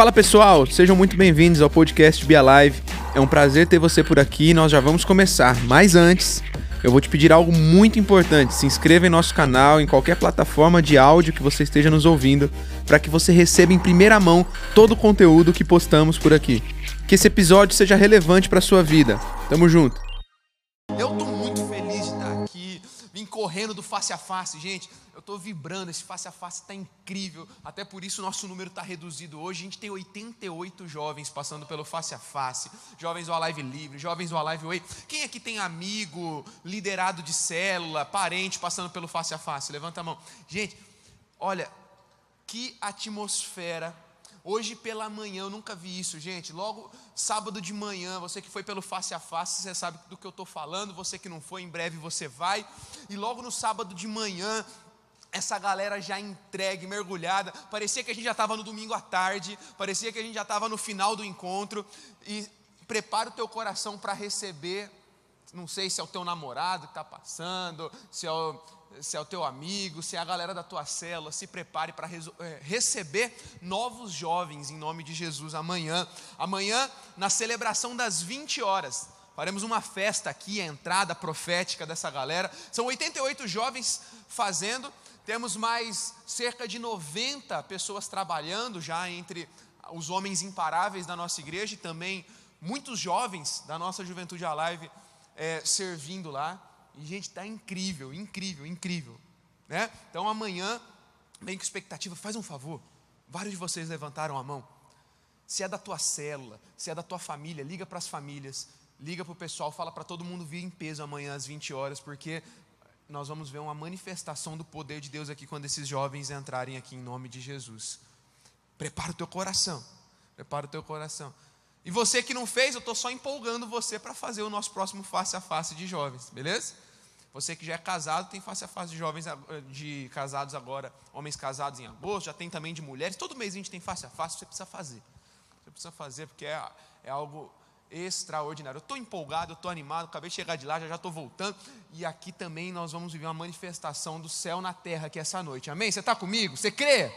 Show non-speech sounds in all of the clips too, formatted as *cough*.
Fala pessoal, sejam muito bem-vindos ao podcast Be Alive. É um prazer ter você por aqui e nós já vamos começar. Mas antes, eu vou te pedir algo muito importante. Se inscreva em nosso canal, em qualquer plataforma de áudio que você esteja nos ouvindo, para que você receba em primeira mão todo o conteúdo que postamos por aqui. Que esse episódio seja relevante para sua vida. Tamo junto. Eu tô muito feliz de estar aqui, vim correndo do face a face, gente. Eu estou vibrando, esse face a face está incrível. Até por isso o nosso número está reduzido hoje. A gente tem 88 jovens passando pelo face a face. Jovens do Alive Livre, jovens do Alive Way. Quem aqui tem amigo, liderado de célula, parente passando pelo face a face? Levanta a mão. Gente, olha, que atmosfera Hoje pela manhã, eu nunca vi isso, gente. Logo sábado de manhã, você que foi pelo face a face, você sabe do que eu estou falando. Você que não foi, em breve você vai. E logo no sábado de manhã, essa galera já entregue, mergulhada. Parecia que a gente já estava no domingo à tarde, parecia que a gente já estava no final do encontro. E prepara o teu coração para receber. Não sei se é o teu namorado que está passando, se é, o, se é o teu amigo, se é a galera da tua célula. Se prepare para é, receber novos jovens em nome de Jesus amanhã. Amanhã, na celebração das 20 horas. Faremos uma festa aqui, a entrada profética dessa galera. São 88 jovens fazendo, temos mais cerca de 90 pessoas trabalhando já entre os homens imparáveis da nossa igreja e também muitos jovens da nossa Juventude Alive é, servindo lá. E, gente, está incrível, incrível, incrível. Né? Então, amanhã, vem com expectativa, faz um favor. Vários de vocês levantaram a mão. Se é da tua célula, se é da tua família, liga para as famílias, liga para o pessoal, fala para todo mundo vir em peso amanhã às 20 horas, porque nós vamos ver uma manifestação do poder de Deus aqui quando esses jovens entrarem aqui em nome de Jesus. Prepara o teu coração. Prepara o teu coração. E você que não fez, eu estou só empolgando você para fazer o nosso próximo face a face de jovens, beleza? Você que já é casado, tem face a face de jovens de casados agora, homens casados em agosto, já tem também de mulheres. Todo mês a gente tem face a face, você precisa fazer. Você precisa fazer porque é, é algo extraordinário. Eu estou empolgado, eu estou animado, acabei de chegar de lá, já estou voltando. E aqui também nós vamos viver uma manifestação do céu na terra aqui essa noite. Amém? Você está comigo? Você crê?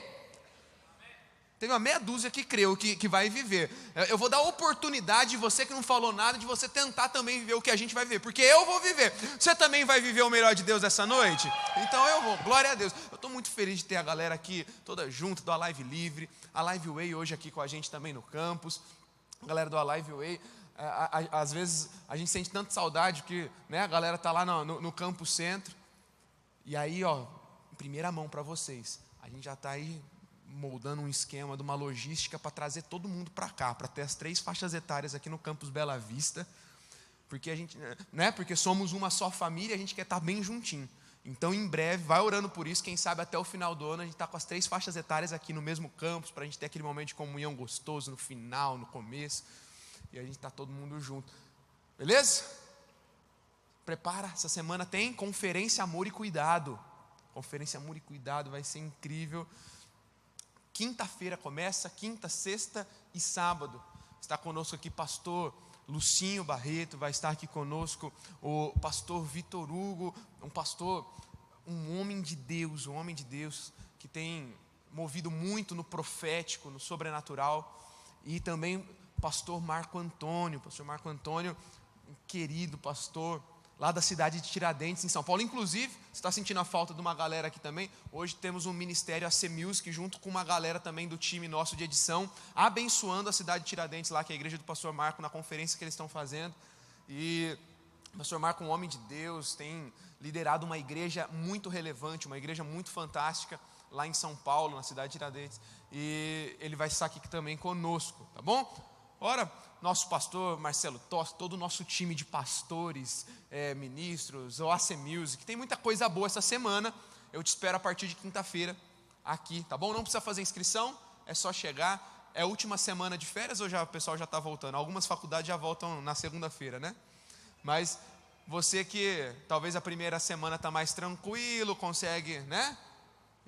Tem uma meia dúzia que creu que, que vai viver. Eu vou dar oportunidade de você que não falou nada, de você tentar também viver o que a gente vai viver. Porque eu vou viver. Você também vai viver o melhor de Deus essa noite? Então eu vou. Glória a Deus. Eu estou muito feliz de ter a galera aqui toda junto, do Alive Livre. A Live Way hoje aqui com a gente também no campus. A galera do Alive Way é, às vezes a gente sente tanta saudade que né, a galera está lá no, no, no, campo centro. E aí, ó, em primeira mão para vocês, a gente já está aí moldando um esquema de uma logística para trazer todo mundo para cá, para ter as três faixas etárias aqui no campus Bela Vista. Porque a gente, né, porque somos uma só família, a gente quer estar tá bem juntinho. Então, em breve, vai orando por isso. Quem sabe até o final do ano a gente está com as três faixas etárias aqui no mesmo campus, para a gente ter aquele momento de comunhão gostoso no final, no começo e a gente está todo mundo junto. Beleza? Prepara, essa semana tem conferência Amor e Cuidado. Conferência Amor e Cuidado vai ser incrível. Quinta-feira começa, quinta, sexta e sábado. Está conosco aqui pastor Lucinho Barreto, vai estar aqui conosco o pastor Vitor Hugo, um pastor, um homem de Deus, um homem de Deus que tem movido muito no profético, no sobrenatural e também pastor Marco Antônio, pastor Marco Antônio, um querido pastor lá da cidade de Tiradentes, em São Paulo. Inclusive, você está sentindo a falta de uma galera aqui também. Hoje temos um ministério AC Music, junto com uma galera também do time nosso de edição, abençoando a cidade de Tiradentes, lá que é a igreja do pastor Marco, na conferência que eles estão fazendo. E o pastor Marco, um homem de Deus, tem liderado uma igreja muito relevante, uma igreja muito fantástica lá em São Paulo, na cidade de Tiradentes. E ele vai estar aqui também conosco, tá bom? Ora, nosso pastor Marcelo Tosse, todo o nosso time de pastores, é, ministros, o AC Music, tem muita coisa boa essa semana. Eu te espero a partir de quinta-feira aqui, tá bom? Não precisa fazer inscrição, é só chegar. É última semana de férias ou já o pessoal já está voltando? Algumas faculdades já voltam na segunda-feira, né? Mas você que talvez a primeira semana está mais tranquilo, consegue, né?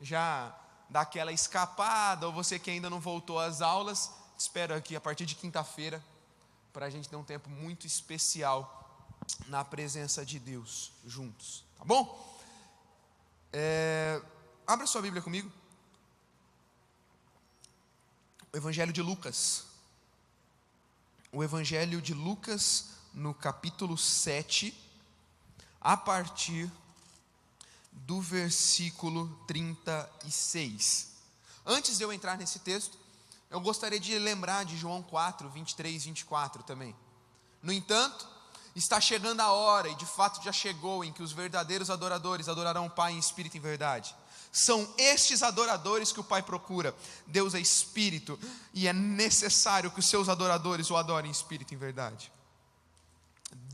Já dar aquela escapada, ou você que ainda não voltou às aulas, espero aqui a partir de quinta-feira para a gente ter um tempo muito especial na presença de Deus juntos, tá bom? É, abra sua Bíblia comigo. o Evangelho de Lucas. O Evangelho de Lucas, no capítulo 7, a partir do versículo 36. Antes de eu entrar nesse texto, eu gostaria de lembrar de João 4, 23 e 24 também. No entanto, está chegando a hora, e de fato já chegou, em que os verdadeiros adoradores adorarão o Pai em espírito e em verdade. São estes adoradores que o Pai procura. Deus é espírito, e é necessário que os seus adoradores o adorem em espírito e em verdade.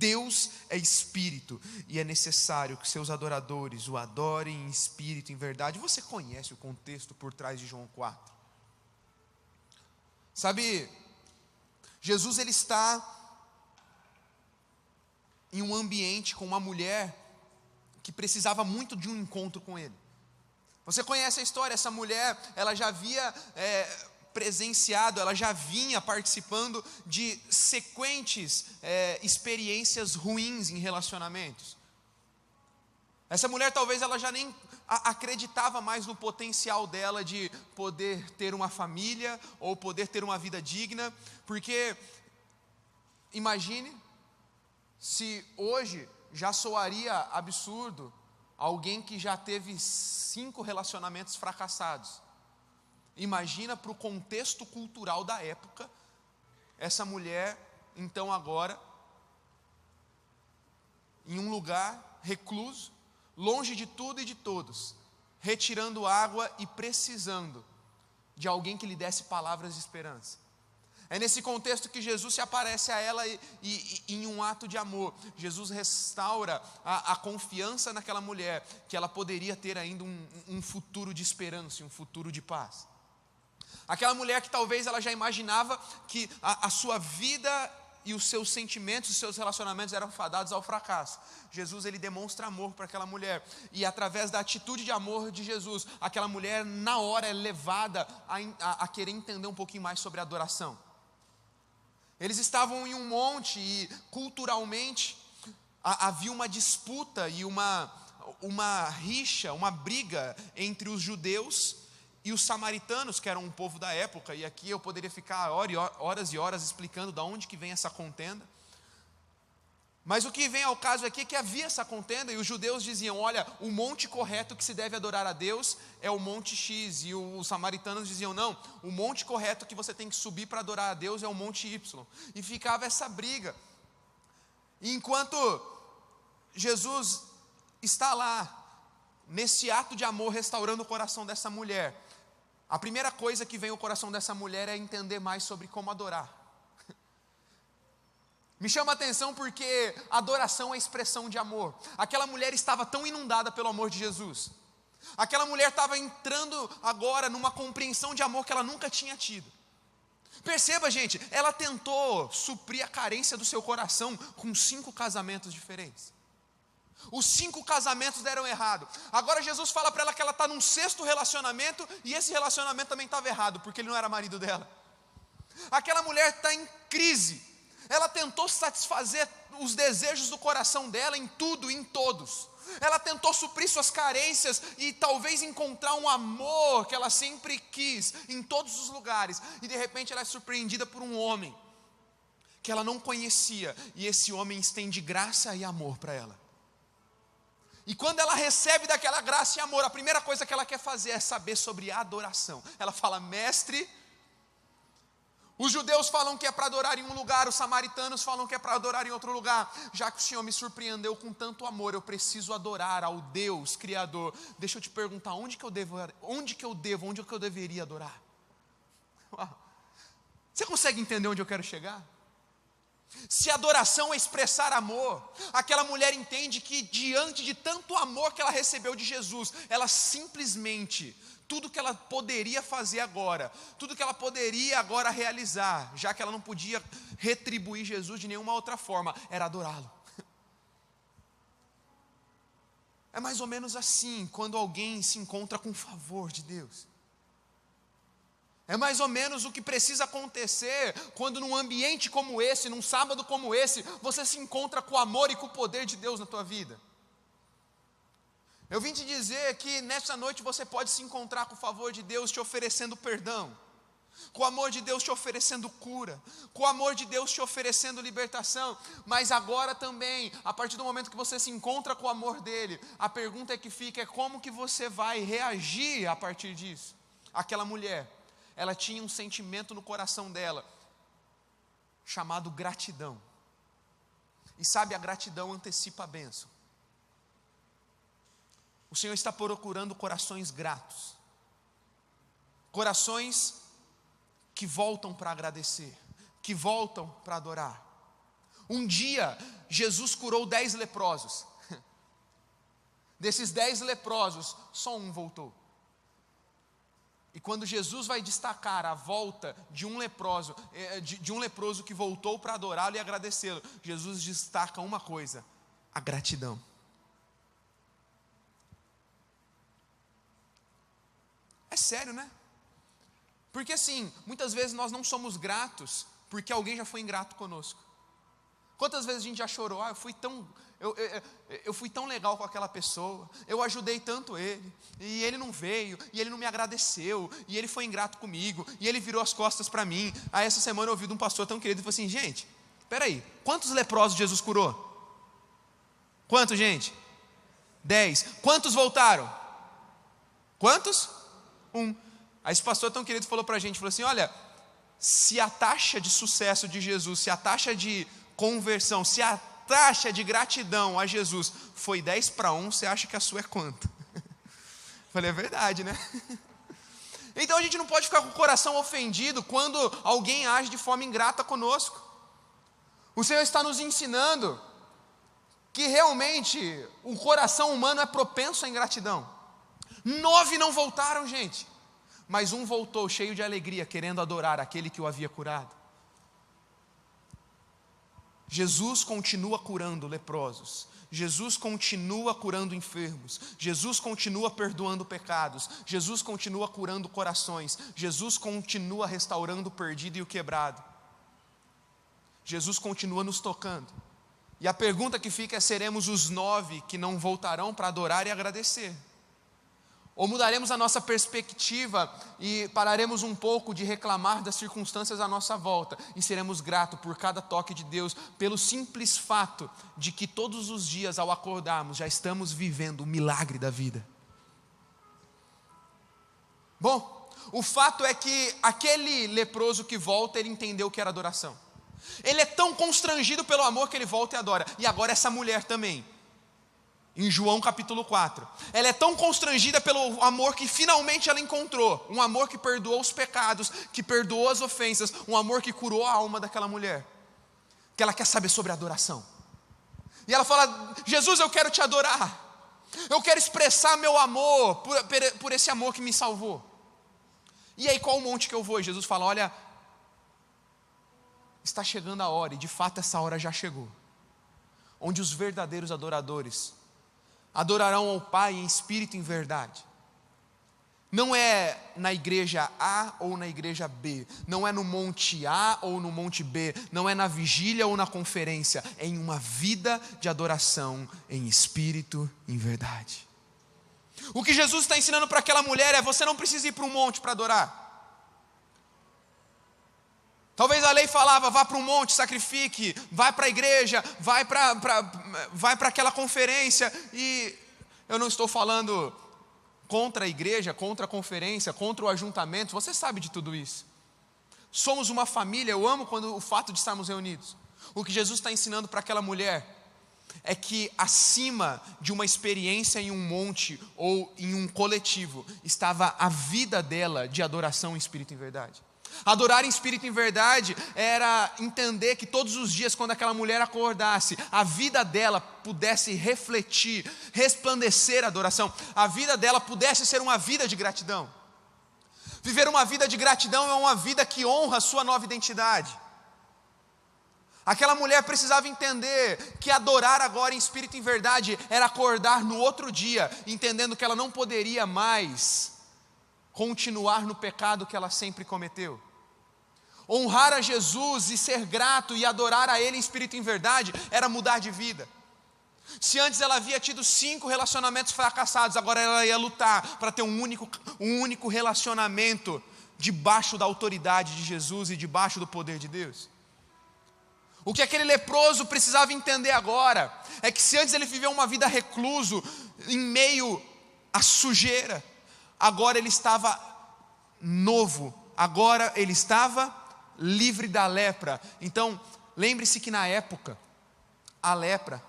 Deus é espírito e é necessário que seus adoradores o adorem em espírito e em verdade. Você conhece o contexto por trás de João 4? Sabe, Jesus ele está em um ambiente com uma mulher que precisava muito de um encontro com ele. Você conhece a história? Essa mulher, ela já havia é, presenciado, ela já vinha participando de sequentes é, experiências ruins em relacionamentos. Essa mulher talvez ela já nem acreditava mais no potencial dela de poder ter uma família ou poder ter uma vida digna, porque imagine se hoje já soaria absurdo alguém que já teve cinco relacionamentos fracassados. Imagina para o contexto cultural da época, essa mulher, então agora, em um lugar recluso, longe de tudo e de todos, retirando água e precisando de alguém que lhe desse palavras de esperança. É nesse contexto que Jesus se aparece a ela e, e, e em um ato de amor. Jesus restaura a, a, confiança naquela mulher, que ela poderia ter ainda um, um futuro de esperança, um futuro de paz. Aquela mulher que talvez ela já imaginava que a, a sua vida e os seus sentimentos, os seus relacionamentos eram fadados ao fracasso. Jesus ele demonstra amor para aquela mulher e através da atitude de amor de Jesus, aquela mulher na hora é levada a, a, a querer entender um pouquinho mais sobre a adoração. Eles estavam em um monte e culturalmente havia uma disputa e uma, uma rixa, uma briga entre os judeus e os samaritanos, que eram um povo da época, e aqui eu poderia ficar horas e horas explicando de onde que vem essa contenda. Mas o que vem ao caso aqui é que havia essa contenda e os judeus diziam: olha, o monte correto que se deve adorar a Deus é o monte X, e os samaritanos diziam: não, o monte correto que você tem que subir para adorar a Deus é o monte Y. E ficava essa briga. E enquanto Jesus está lá, nesse ato de amor, restaurando o coração dessa mulher, a primeira coisa que vem ao coração dessa mulher é entender mais sobre como adorar. Me chama a atenção porque adoração é expressão de amor. Aquela mulher estava tão inundada pelo amor de Jesus. Aquela mulher estava entrando agora numa compreensão de amor que ela nunca tinha tido. Perceba, gente, ela tentou suprir a carência do seu coração com cinco casamentos diferentes. Os cinco casamentos deram errado. Agora Jesus fala para ela que ela está num sexto relacionamento e esse relacionamento também estava errado, porque ele não era marido dela. Aquela mulher está em crise ela tentou satisfazer os desejos do coração dela em tudo e em todos. Ela tentou suprir suas carências e talvez encontrar um amor que ela sempre quis em todos os lugares. E de repente ela é surpreendida por um homem que ela não conhecia, e esse homem estende graça e amor para ela. E quando ela recebe daquela graça e amor, a primeira coisa que ela quer fazer é saber sobre adoração. Ela fala: Mestre, os judeus falam que é para adorar em um lugar, os samaritanos falam que é para adorar em outro lugar. Já que o Senhor me surpreendeu com tanto amor, eu preciso adorar ao Deus Criador. Deixa eu te perguntar, onde que eu devo, onde que eu devo, onde que eu deveria adorar? *laughs* Você consegue entender onde eu quero chegar? Se adoração é expressar amor, aquela mulher entende que diante de tanto amor que ela recebeu de Jesus, ela simplesmente tudo que ela poderia fazer agora, tudo que ela poderia agora realizar, já que ela não podia retribuir Jesus de nenhuma outra forma, era adorá-lo. *laughs* É mais ou menos assim quando alguém se encontra com o favor de Deus. É mais ou menos o que precisa acontecer quando num ambiente como esse, num sábado como esse, você se encontra com o amor e com o poder de Deus na tua vida. Eu vim te dizer que nessa noite você pode se encontrar com o favor de Deus te oferecendo perdão. com o amor de Deus te oferecendo cura, com o amor de Deus te oferecendo libertação, mas agora também, a partir do momento que você se encontra com o amor dele, a pergunta é que fica é como que você vai reagir a partir disso. Aquela mulher, ela tinha um sentimento no coração dela chamado gratidão. E sabe, a gratidão antecipa a bênção. O Senhor está procurando corações gratos, corações que voltam para agradecer, que voltam para adorar. Um dia, Jesus curou dez leprosos. *laughs* Desses dez leprosos, só um voltou. E quando Jesus vai destacar a volta de um leproso, eh, de, um leproso que voltou para adorá-lo e agradecê-lo, Jesus destaca uma coisa: a gratidão. É sério, né? Porque assim, muitas vezes nós não somos gratos porque alguém já foi ingrato conosco. Quantas vezes a gente já chorou? Ah, eu fui tão, eu, eu, eu, fui tão legal com aquela pessoa, eu ajudei tanto ele, e ele não veio, e ele não me agradeceu, e ele foi ingrato comigo, e ele virou as costas para mim. Aí essa semana eu ouvi de um pastor tão querido e falou assim: gente, peraí, quantos leprosos Jesus curou? Quantos, gente? Dez. Quantos voltaram? Quantos? Um. Aí esse pastor tão querido falou para a gente, falou assim, olha, se a taxa de sucesso de Jesus, se a taxa de conversão, se a taxa de gratidão a Jesus foi 10 para 1, você acha que a sua é quanto? *laughs* Falei, é verdade, né? *laughs* Então a gente não pode ficar com o coração ofendido quando alguém age de forma ingrata conosco. O Senhor está nos ensinando que realmente o coração humano é propenso à ingratidão. Nove não voltaram, gente, mas um voltou cheio de alegria, querendo adorar aquele que o havia curado. Jesus continua curando leprosos, Jesus continua curando enfermos, Jesus continua perdoando pecados, Jesus continua curando corações, Jesus continua restaurando o perdido e o quebrado. Jesus continua nos tocando. E a pergunta que fica é: seremos os nove que não voltarão para adorar e agradecer? Ou mudaremos a nossa perspectiva e pararemos um pouco de reclamar das circunstâncias à nossa volta e seremos gratos por cada toque de Deus, pelo simples fato de que todos os dias ao acordarmos já estamos vivendo o milagre da vida. Bom, o fato é que aquele leproso que volta, ele entendeu que era adoração. Ele é tão constrangido pelo amor que ele volta e adora. E agora essa mulher também em João capítulo 4. Ela é tão constrangida pelo amor que finalmente ela encontrou, um amor que perdoou os pecados, que perdoou as ofensas, um amor que curou a alma daquela mulher. Que ela quer saber sobre adoração. E ela fala: Jesus, eu quero te adorar. Eu quero expressar meu amor por, por esse amor que me salvou. E aí, qual o monte que eu vou? E Jesus fala: Olha, está chegando a hora, e de fato essa hora já chegou, onde os verdadeiros adoradores adorarão ao Pai em espírito e em verdade. Não é na igreja A ou na igreja B, não é no monte A ou no monte B, não é na vigília ou na conferência, é em uma vida de adoração em espírito e em verdade. O que Jesus está ensinando para aquela mulher é: você não precisa ir para um monte para adorar. Talvez a lei falava, vá para um monte, sacrifique, vai para a igreja, vai para vai aquela conferência. E eu não estou falando contra a igreja, contra a conferência, contra o ajuntamento, você sabe de tudo isso. Somos uma família, eu amo quando o fato de estarmos reunidos. O que Jesus está ensinando para aquela mulher é que acima de uma experiência em um monte ou em um coletivo estava a vida dela de adoração em espírito e verdade. Adorar em espírito em verdade era entender que todos os dias, quando aquela mulher acordasse, a vida dela pudesse refletir, resplandecer a adoração, a vida dela pudesse ser uma vida de gratidão. Viver uma vida de gratidão é uma vida que honra a sua nova identidade. Aquela mulher precisava entender que adorar agora em espírito em verdade era acordar no outro dia, entendendo que ela não poderia mais continuar no pecado que ela sempre cometeu. Honrar a Jesus e ser grato e adorar a Ele em espírito e em verdade era mudar de vida. Se antes ela havia tido cinco relacionamentos fracassados, agora ela ia lutar para ter um único, um único relacionamento debaixo da autoridade de Jesus e debaixo do poder de Deus. O que aquele leproso precisava entender agora é que se antes ele viveu uma vida recluso, em meio à sujeira, agora ele estava novo, agora ele estava livre da lepra. Então, lembre-se que na época, a lepra,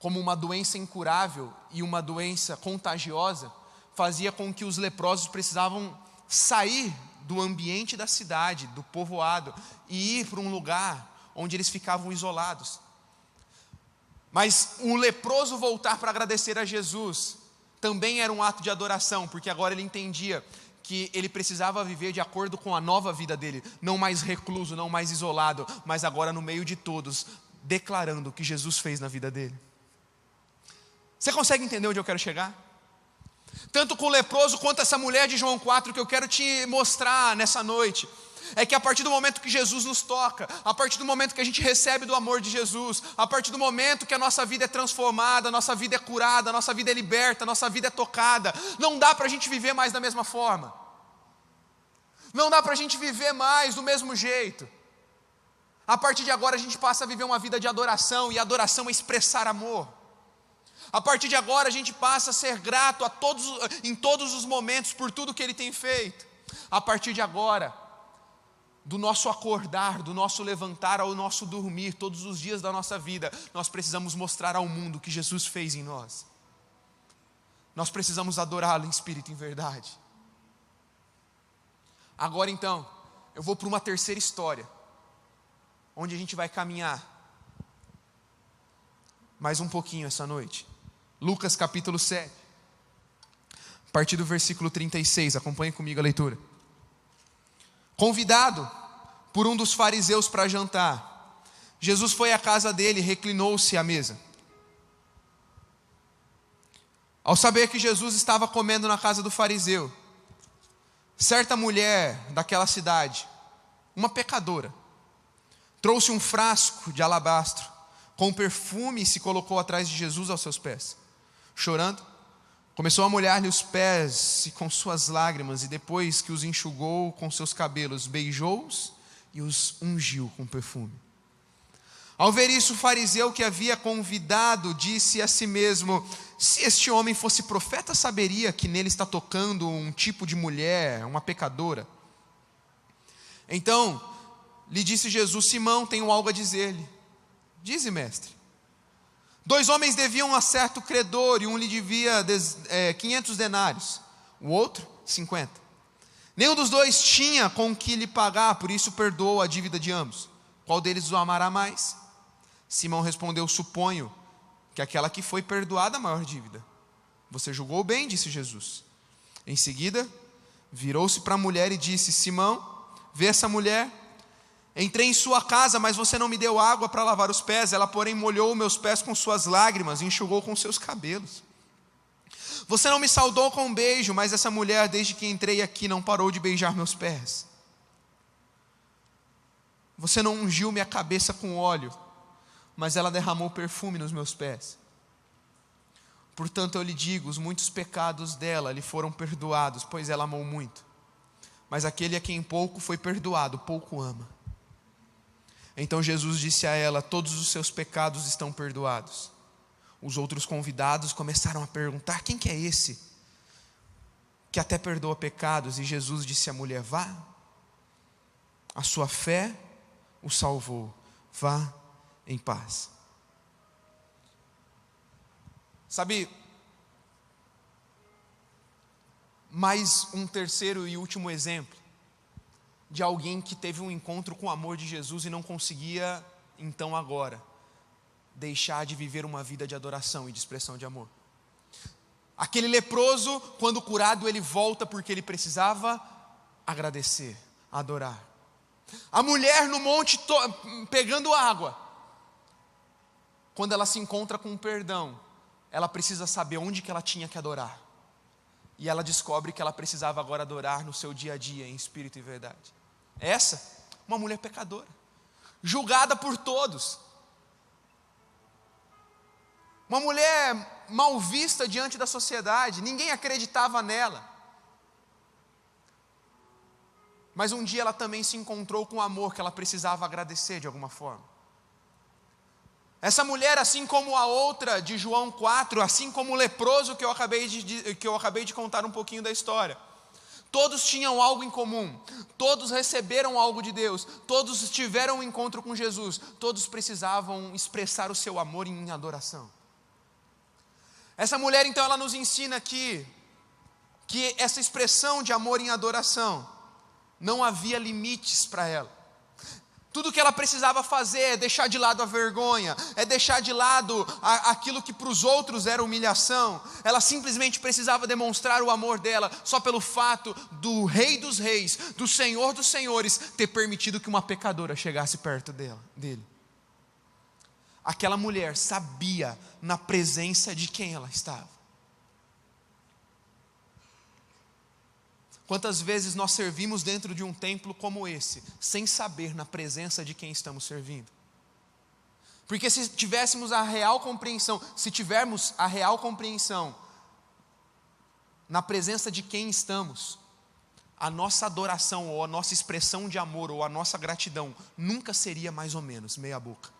como uma doença incurável e uma doença contagiosa, fazia com que os leprosos precisavam sair do ambiente da cidade, do povoado, e ir para um lugar onde eles ficavam isolados. Mas o leproso voltar para agradecer a Jesus também era um ato de adoração, porque agora ele entendia que ele precisava viver de acordo com a nova vida dele, não mais recluso, não mais isolado, mas agora no meio de todos, declarando o que Jesus fez na vida dele. Você consegue entender onde eu quero chegar? Tanto com o leproso quanto essa mulher de João 4 que eu quero te mostrar nessa noite. É que a partir do momento que Jesus nos toca, a partir do momento que a gente recebe do amor de Jesus, a partir do momento que a nossa vida é transformada, a nossa vida é curada, a nossa vida é liberta, a nossa vida é tocada, não dá para a gente viver mais da mesma forma. Não dá para a gente viver mais do mesmo jeito. A partir de agora a gente passa a viver uma vida de adoração, e adoração é expressar amor. A partir de agora a gente passa a ser grato a todos, em todos os momentos por tudo que Ele tem feito. A partir de agora, do nosso acordar, do nosso levantar ao nosso dormir, todos os dias da nossa vida, nós precisamos mostrar ao mundo o que Jesus fez em nós. Nós precisamos adorá-lo em espírito e em verdade. Agora então, eu vou para uma terceira história, onde a gente vai caminhar mais um pouquinho essa noite. Lucas capítulo 7, a partir do versículo 36, acompanhe comigo a leitura. Convidado por um dos fariseus para jantar, Jesus foi à casa dele reclinou-se à mesa. Ao saber que Jesus estava comendo na casa do fariseu, certa mulher daquela cidade, uma pecadora, trouxe um frasco de alabastro com perfume e se colocou atrás de Jesus aos seus pés chorando. Começou a molhar-lhe os pés com suas lágrimas, e depois que os enxugou com seus cabelos, beijou-os e os ungiu com perfume. Ao ver isso, o fariseu que havia convidado disse a si mesmo: Se este homem fosse profeta, saberia que nele está tocando um tipo de mulher, uma pecadora. Então lhe disse Jesus: Simão, tenho algo a dizer-lhe. Dize, mestre. Dois homens deviam a certo credor e um lhe devia é, 500 denários, o outro 50. Nenhum dos dois tinha com que lhe pagar, por isso perdoou a dívida de ambos. Qual deles o amará mais? Simão respondeu: Suponho que aquela que foi perdoada a maior dívida. Você julgou bem, disse Jesus. Em seguida, virou-se para a mulher e disse: Simão, vê essa mulher? Entrei em sua casa, mas você não me deu água para lavar os pés. Ela, porém, molhou meus pés com suas lágrimas e enxugou com seus cabelos. Você não me saudou com um beijo, mas essa mulher, desde que entrei aqui, não parou de beijar meus pés. Você não ungiu minha cabeça com óleo, mas ela derramou perfume nos meus pés. Portanto, eu lhe digo: os muitos pecados dela lhe foram perdoados, pois ela amou muito. Mas aquele a quem pouco foi perdoado, pouco ama. Então Jesus disse a ela: Todos os seus pecados estão perdoados. Os outros convidados começaram a perguntar: Quem que é esse? Que até perdoa pecados. E Jesus disse à mulher: Vá, a sua fé o salvou. Vá em paz. Sabe, mais um terceiro e último exemplo de alguém que teve um encontro com o amor de Jesus e não conseguia, então agora, deixar de viver uma vida de adoração e de expressão de amor. Aquele leproso, quando curado, ele volta porque ele precisava agradecer, adorar. A mulher no monte pegando água, quando ela se encontra com o perdão, ela precisa saber onde que ela tinha que adorar. E ela descobre que ela precisava agora adorar no seu dia a dia, em espírito e verdade. Essa, uma mulher pecadora, julgada por todos. Uma mulher mal vista diante da sociedade, ninguém acreditava nela. Mas um dia ela também se encontrou com o amor que ela precisava agradecer de alguma forma. Essa mulher, assim como a outra de João 4, assim como o leproso que eu acabei de, que eu acabei de contar um pouquinho da história, todos tinham algo em comum, todos receberam algo de Deus, todos tiveram um encontro com Jesus, todos precisavam expressar o seu amor em adoração. Essa mulher, então, ela nos ensina aqui que essa expressão de amor em adoração não havia limites para ela. Tudo que ela precisava fazer é deixar de lado a vergonha, é deixar de lado a, aquilo que para os outros era humilhação. Ela simplesmente precisava demonstrar o amor dela só pelo fato do Rei dos Reis, do Senhor dos Senhores, ter permitido que uma pecadora chegasse perto dela, dele. Aquela mulher sabia na presença de quem ela estava. Quantas vezes nós servimos dentro de um templo como esse, sem saber na presença de quem estamos servindo? Porque se tivéssemos a real compreensão, se tivermos a real compreensão na presença de quem estamos, a nossa adoração ou a nossa expressão de amor ou a nossa gratidão nunca seria mais ou menos meia boca.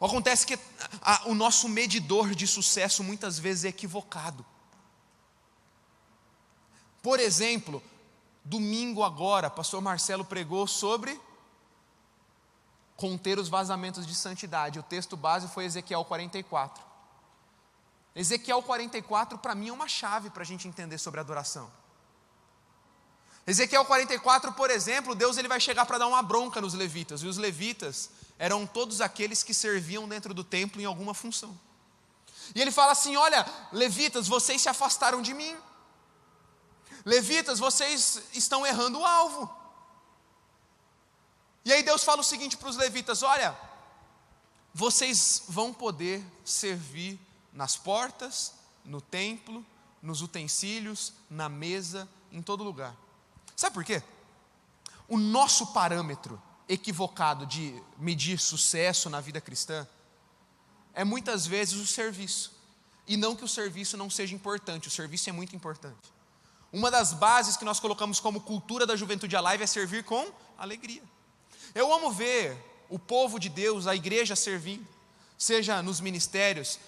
Acontece que a, o nosso medidor de sucesso muitas vezes é equivocado. Por exemplo, domingo agora, pastor Marcelo pregou sobre conter os vazamentos de santidade. O texto base foi Ezequiel 44. Ezequiel 44 para mim é uma chave para a gente entender sobre adoração. Ezequiel 44, por exemplo, Deus ele vai chegar para dar uma bronca nos levitas, e os levitas eram todos aqueles que serviam dentro do templo em alguma função. E ele fala assim: Olha, levitas, vocês se afastaram de mim, Levitas, vocês estão errando o alvo. E aí Deus fala o seguinte para os levitas: olha, vocês vão poder servir nas portas, no templo, nos utensílios, na mesa, em todo lugar. Sabe por quê? O nosso parâmetro equivocado de medir sucesso na vida cristã é muitas vezes o serviço. E não que o serviço não seja importante, o serviço é muito importante. Uma das bases que nós colocamos como cultura da juventude alive é servir com alegria. Eu amo ver o povo de Deus, a igreja servindo, seja nos ministérios,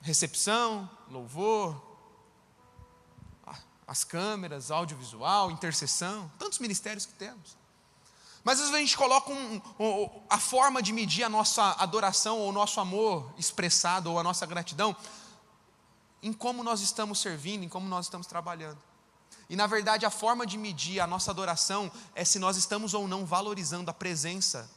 recepção, louvor, as câmeras, audiovisual, intercessão, tantos ministérios que temos. Mas às vezes a gente coloca um, um, a forma de medir a nossa adoração ou o nosso amor expressado ou a nossa gratidão em como nós estamos servindo, em como nós estamos trabalhando. E na verdade, a forma de medir a nossa adoração é se nós estamos ou não valorizando a presença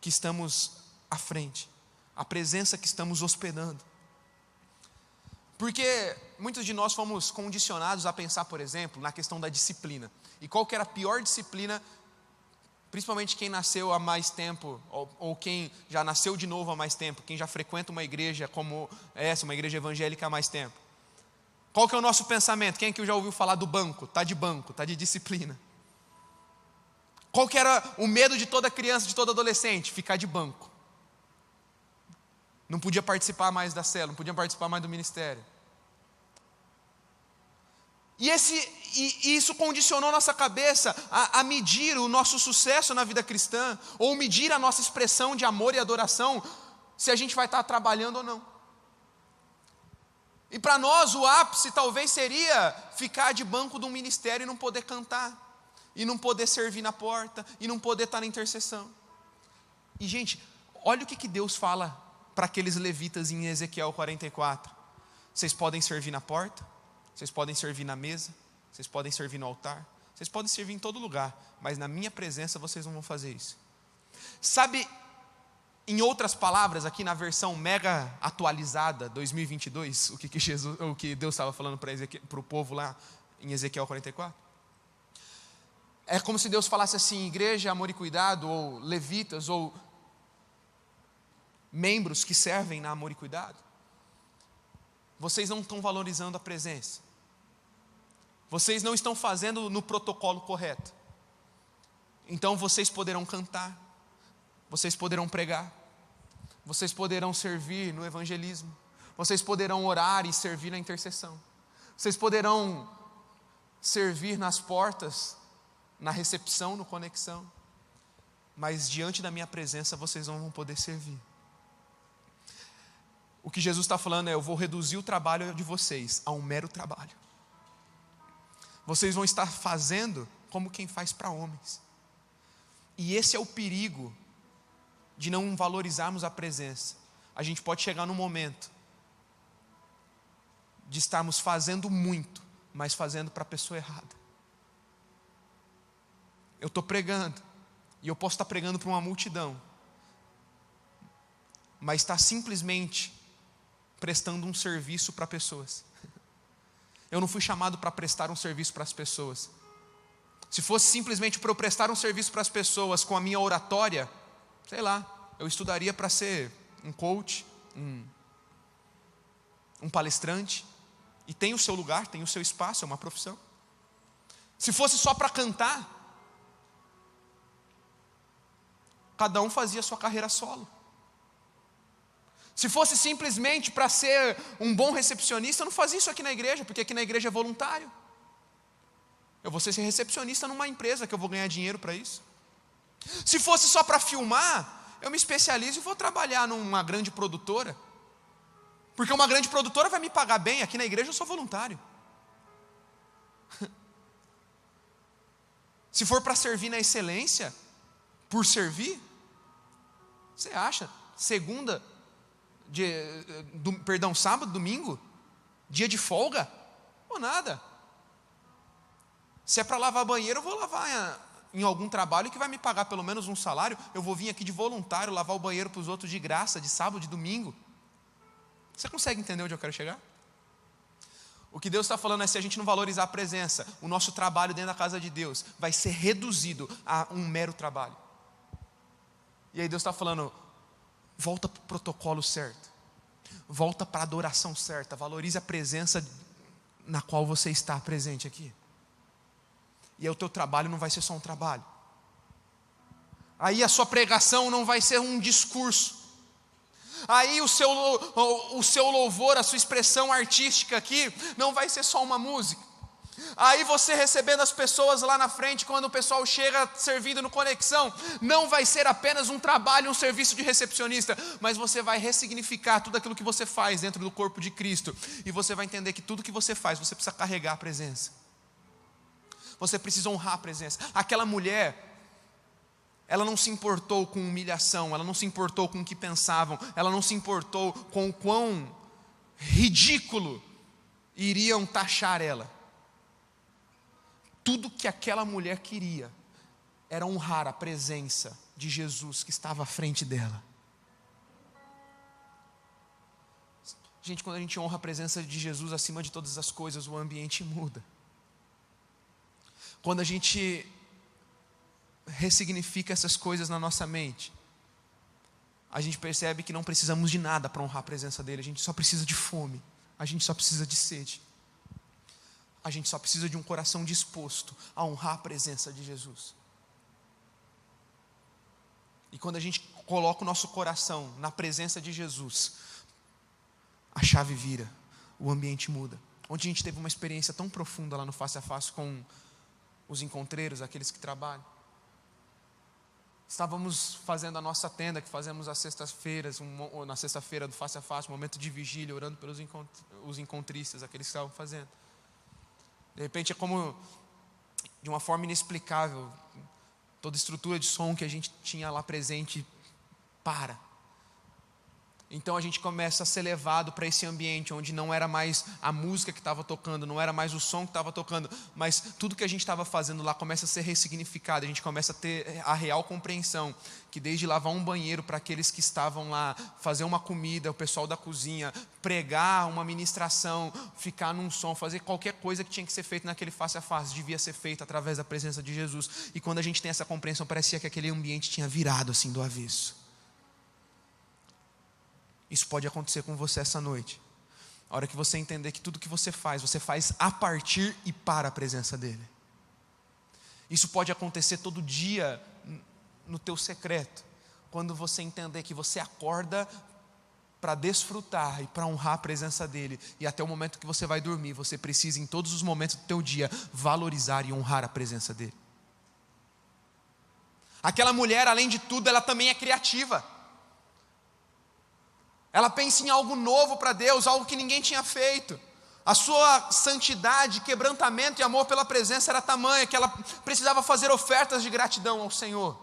que estamos à frente, a presença que estamos hospedando. Porque muitos de nós fomos condicionados a pensar, por exemplo, na questão da disciplina. E qual que era a pior disciplina principalmente quem nasceu há mais tempo, ou, ou, quem já nasceu de novo há mais tempo, quem já frequenta uma igreja como essa, uma igreja evangélica há mais tempo. Qual que é o nosso pensamento? Quem que já ouviu falar do banco? Tá de banco, tá de disciplina. Qual que era o medo de toda criança, de todo adolescente? Ficar de banco. Não podia participar mais da célula, não podia participar mais do ministério. E, esse, e isso condicionou nossa cabeça a, a, medir o nosso sucesso na vida cristã, ou medir a nossa expressão de amor e adoração, se a gente vai estar trabalhando ou não. E para nós o ápice talvez seria ficar de banco de um ministério e não poder cantar, e não poder servir na porta, e não poder estar na intercessão. E gente, olha o que, que Deus fala para aqueles levitas em Ezequiel 44: vocês podem servir na porta, vocês podem servir na mesa, vocês podem servir no altar, vocês podem servir em todo lugar, mas na minha presença vocês não vão fazer isso. Sabe, em outras palavras, aqui na versão mega atualizada 2022, o que, que Jesus, o que Deus estava falando para o povo lá em Ezequiel 44? É como se Deus falasse assim: igreja, amor e cuidado, ou levitas, ou membros que servem na amor e cuidado. Vocês não estão valorizando a presença. Vocês não estão fazendo no protocolo correto. Então vocês poderão cantar, vocês poderão pregar, vocês poderão servir no evangelismo, Vocês poderão orar e servir na intercessão. Vocês poderão servir nas portas, na recepção, no conexão. Mas diante da minha presença vocês não vão poder servir. O que Jesus está falando é: eu vou reduzir o trabalho de vocês a um mero trabalho. Vocês vão estar fazendo como quem faz para homens. E esse é o perigo de não valorizarmos a presença. A gente pode chegar num momento de estarmos fazendo muito, mas fazendo para a pessoa errada. Eu estou pregando, e eu posso estar pregando para uma multidão, mas está simplesmente prestando um serviço para pessoas. Eu não fui chamado para prestar um serviço para as pessoas. Se fosse simplesmente para eu prestar um serviço para as pessoas com a minha oratória, sei lá, eu estudaria para ser um coach, um, um palestrante, e tem o seu lugar, tem o seu espaço, é uma profissão. Se fosse só para cantar, cada um fazia a sua carreira solo. Se fosse simplesmente para ser um bom recepcionista, eu não fazia isso aqui na igreja, porque aqui na igreja é voluntário. Eu vou ser recepcionista numa empresa que eu vou ganhar dinheiro para isso. Se fosse só para filmar, eu me especializo e vou trabalhar numa grande produtora. Porque uma grande produtora vai me pagar bem, aqui na igreja eu sou voluntário. *laughs* Se for para servir na excelência, por servir, você acha? Segunda, de, do, perdão, sábado, domingo, dia de folga? Ou nada. Se é para lavar banheiro, eu vou lavar em algum trabalho que vai me pagar pelo menos um salário. Eu vou vir aqui de voluntário lavar o banheiro para os outros de graça, de sábado, de domingo. Você consegue entender onde eu quero chegar? O que Deus está falando é se a gente não valorizar a presença, o nosso trabalho dentro da casa de Deus vai ser reduzido a um mero trabalho. E aí Deus está falando, volta para o protocolo certo, volta para a adoração certa, valorize a presença na qual você está presente aqui. E aí o teu trabalho não vai ser só um trabalho. Aí a sua pregação não vai ser um discurso. Aí o seu, o, o seu louvor, a sua expressão artística aqui, não vai ser só uma música. Aí você recebendo as pessoas lá na frente, quando o pessoal chega servindo no conexão, não vai ser apenas um trabalho, um serviço de recepcionista, mas você vai ressignificar tudo aquilo que você faz dentro do corpo de Cristo, e você vai entender que tudo que você faz, você precisa carregar a presença. Você precisa honrar a presença. Aquela mulher, ela não se importou com humilhação, ela não se importou com o que pensavam, ela não se importou com o quão ridículo iriam taxar ela. Tudo que aquela mulher queria era honrar a presença de Jesus que estava à frente dela. Gente, quando a gente honra a presença de Jesus acima de todas as coisas, o ambiente muda. Quando a gente ressignifica essas coisas na nossa mente, a gente percebe que não precisamos de nada para honrar a presença dele, a gente só precisa de fome, a gente só precisa de sede. A gente só precisa de um coração disposto a honrar a presença de Jesus. E quando a gente coloca o nosso coração na presença de Jesus, a chave vira, o ambiente muda. Onde a gente teve uma experiência tão profunda lá no face a face com os encontreiros, aqueles que trabalham. Estávamos fazendo a nossa tenda, que fazemos às sextas-feiras, um, na sexta-feira do face a face, momento de vigília, orando pelos os encontristas, aqueles que estavam fazendo. De repente é como, de uma forma inexplicável, toda a estrutura de som que a gente tinha lá presente para. Então a gente começa a ser levado para esse ambiente onde não era mais a música que estava tocando, não era mais o som que estava tocando, mas tudo que a gente estava fazendo lá começa a ser ressignificado. A gente começa a ter a real compreensão que desde lavar um banheiro para aqueles que estavam lá, fazer uma comida, o pessoal da cozinha, pregar uma ministração, ficar num som, fazer qualquer coisa que tinha que ser feito naquele face a face, devia ser feito através da presença de Jesus. E quando a gente tem essa compreensão, parecia que aquele ambiente tinha virado assim do avesso. Isso pode acontecer com você essa noite. A hora que você entender que tudo que você faz, você faz a partir e para a presença dEle. Isso pode acontecer todo dia no teu secreto. Quando você entender que você acorda para desfrutar e para honrar a presença dele. E até o momento que você vai dormir, você precisa em todos os momentos do teu dia valorizar e honrar a presença dele. Aquela mulher, além de tudo, ela também é criativa. Ela pensa em algo novo para Deus, algo que ninguém tinha feito. A sua santidade, quebrantamento e amor pela presença era tamanha que ela precisava fazer ofertas de gratidão ao Senhor.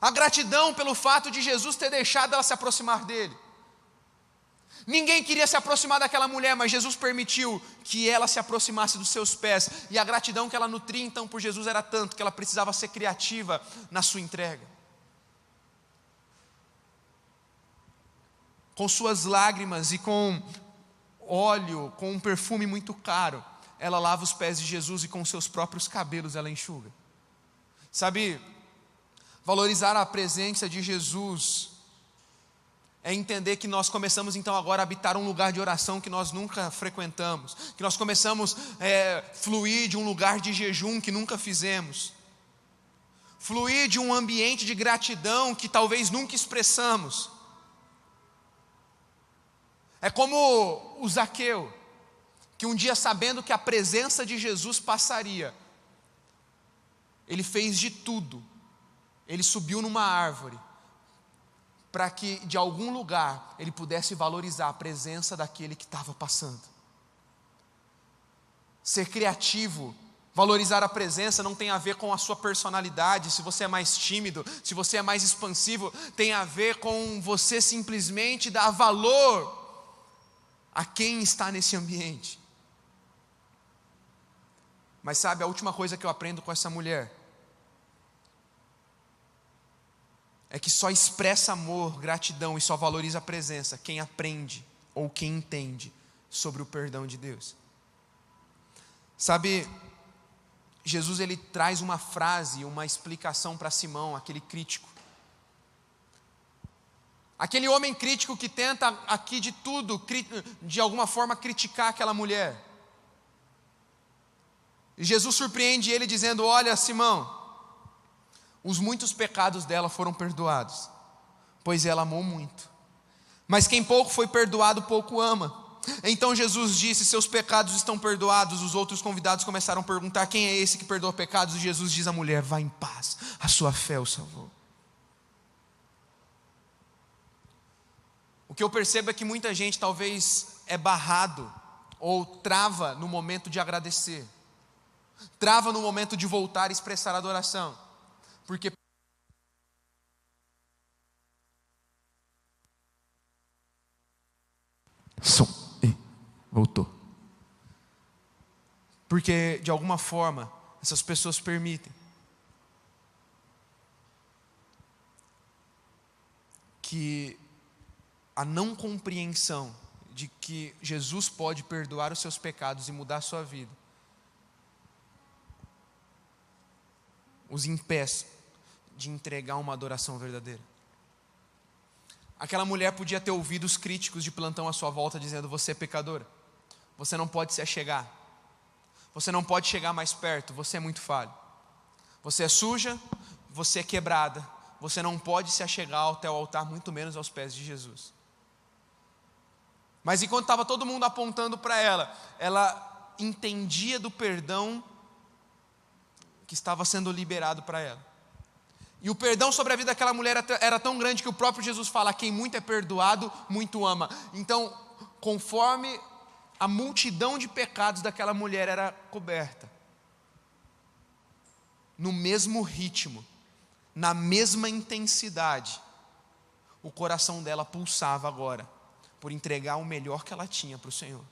A gratidão pelo fato de Jesus ter deixado ela se aproximar dele. Ninguém queria se aproximar daquela mulher, mas Jesus permitiu que ela se aproximasse dos seus pés. E a gratidão que ela nutria então por Jesus era tanto que ela precisava ser criativa na sua entrega. Com suas lágrimas e com óleo, com um perfume muito caro, ela lava os pés de Jesus e com seus próprios cabelos ela enxuga. Sabe, valorizar a presença de Jesus é entender que nós começamos então agora a habitar um lugar de oração que nós nunca frequentamos, que nós começamos a é, fluir de um lugar de jejum que nunca fizemos, fluir de um ambiente de gratidão que talvez nunca expressamos. É como o Zaqueu, que um dia, sabendo que a presença de Jesus passaria, ele fez de tudo, ele subiu numa árvore, para que de algum lugar ele pudesse valorizar a presença daquele que estava passando. Ser criativo, valorizar a presença não tem a ver com a sua personalidade, se você é mais tímido, se você é mais expansivo, tem a ver com você simplesmente dar valor a quem está nesse ambiente. Mas sabe a última coisa que eu aprendo com essa mulher? É que só expressa amor, gratidão e só valoriza a presença quem aprende ou quem entende sobre o perdão de Deus. Sabe, Jesus ele traz uma frase, uma explicação para Simão, aquele crítico. Aquele homem crítico que tenta aqui de tudo, de alguma forma criticar aquela mulher. E Jesus surpreende ele dizendo: Olha, Simão, os muitos pecados dela foram perdoados, pois ela amou muito. Mas quem pouco foi perdoado, pouco ama. Então Jesus disse: Seus pecados estão perdoados. Os outros convidados começaram a perguntar: Quem é esse que perdoa pecados? E Jesus diz à mulher: Vá em paz, a sua fé o salvou. Que eu percebo é que muita gente talvez é barrado ou trava no momento de agradecer, trava no momento de voltar e expressar adoração, porque som. E voltou. Porque de alguma forma essas pessoas permitem que a não compreensão de que Jesus pode perdoar os seus pecados e mudar a sua vida, os impeça de entregar uma adoração verdadeira. Aquela mulher podia ter ouvido os críticos de plantão à sua volta dizendo: Você é pecadora, você não pode se achegar, você não pode chegar mais perto, você é muito falho, você é suja, você é quebrada, você não pode se achegar até o altar, muito menos aos pés de Jesus. Mas enquanto estava todo mundo apontando para ela, ela entendia do perdão que estava sendo liberado para ela. E o perdão sobre a vida daquela mulher era tão grande que o próprio Jesus fala: quem muito é perdoado, muito ama. Então, conforme a multidão de pecados daquela mulher era coberta, no mesmo ritmo, na mesma intensidade, o coração dela pulsava agora por entregar o melhor que ela tinha para o Senhor.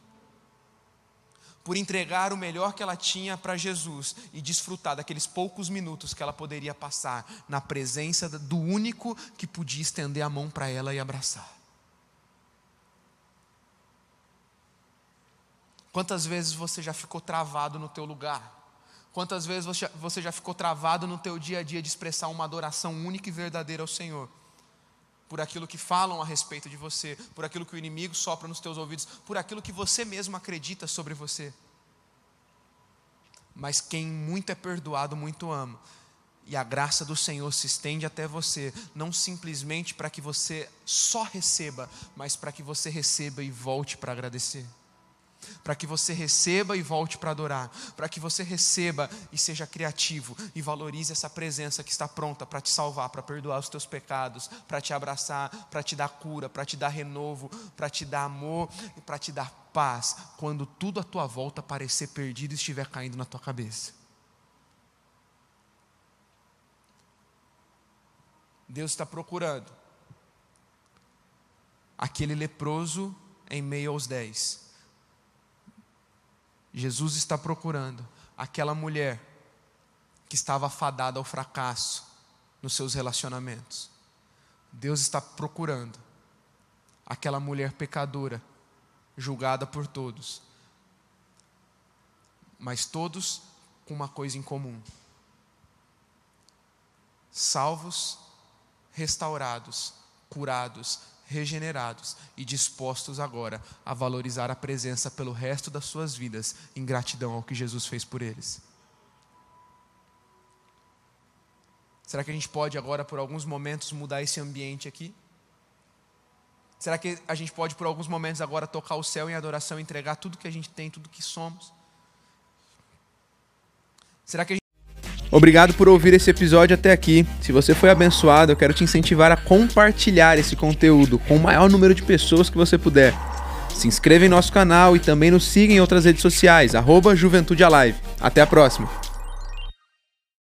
Por entregar o melhor que ela tinha para Jesus e desfrutar daqueles poucos minutos que ela poderia passar na presença do único que podia estender a mão para ela e abraçar. Quantas vezes você já ficou travado no teu lugar? Quantas vezes você já ficou travado no teu dia a dia de expressar uma adoração única e verdadeira ao Senhor? Por aquilo que falam a respeito de você, por aquilo que o inimigo sopra nos teus ouvidos, por aquilo que você mesmo acredita sobre você. Mas quem muito é perdoado, muito ama. E a graça do Senhor se estende até você, não simplesmente para que você só receba, mas para que você receba e volte para agradecer para que você receba e volte para adorar, para que você receba e seja criativo e valorize essa presença que está pronta para te salvar, para perdoar os teus pecados, para te abraçar, para te dar cura, para te dar renovo, para te dar amor e para te dar paz, quando tudo à tua volta parecer perdido e estiver caindo na tua cabeça. Deus está procurando aquele leproso em meio aos dez Jesus está procurando aquela mulher que estava fadada ao fracasso nos seus relacionamentos. Deus está procurando aquela mulher pecadora, julgada por todos, mas todos com uma coisa em comum: salvos, restaurados, curados, regenerados e dispostos agora a valorizar a presença pelo resto das suas vidas em gratidão ao que Jesus fez por eles. Será que a gente pode agora, por alguns momentos, mudar esse ambiente aqui? Será que a gente pode, por alguns momentos, agora tocar o céu em adoração, entregar tudo que a gente tem, tudo que somos? Será que a gente Obrigado por ouvir esse episódio até aqui. Se você foi abençoado, eu quero te incentivar a compartilhar esse conteúdo com o maior número de pessoas que você puder. Se inscreva em nosso canal e também nos siga em outras redes sociais, arroba Juventude Alive. Até a próxima!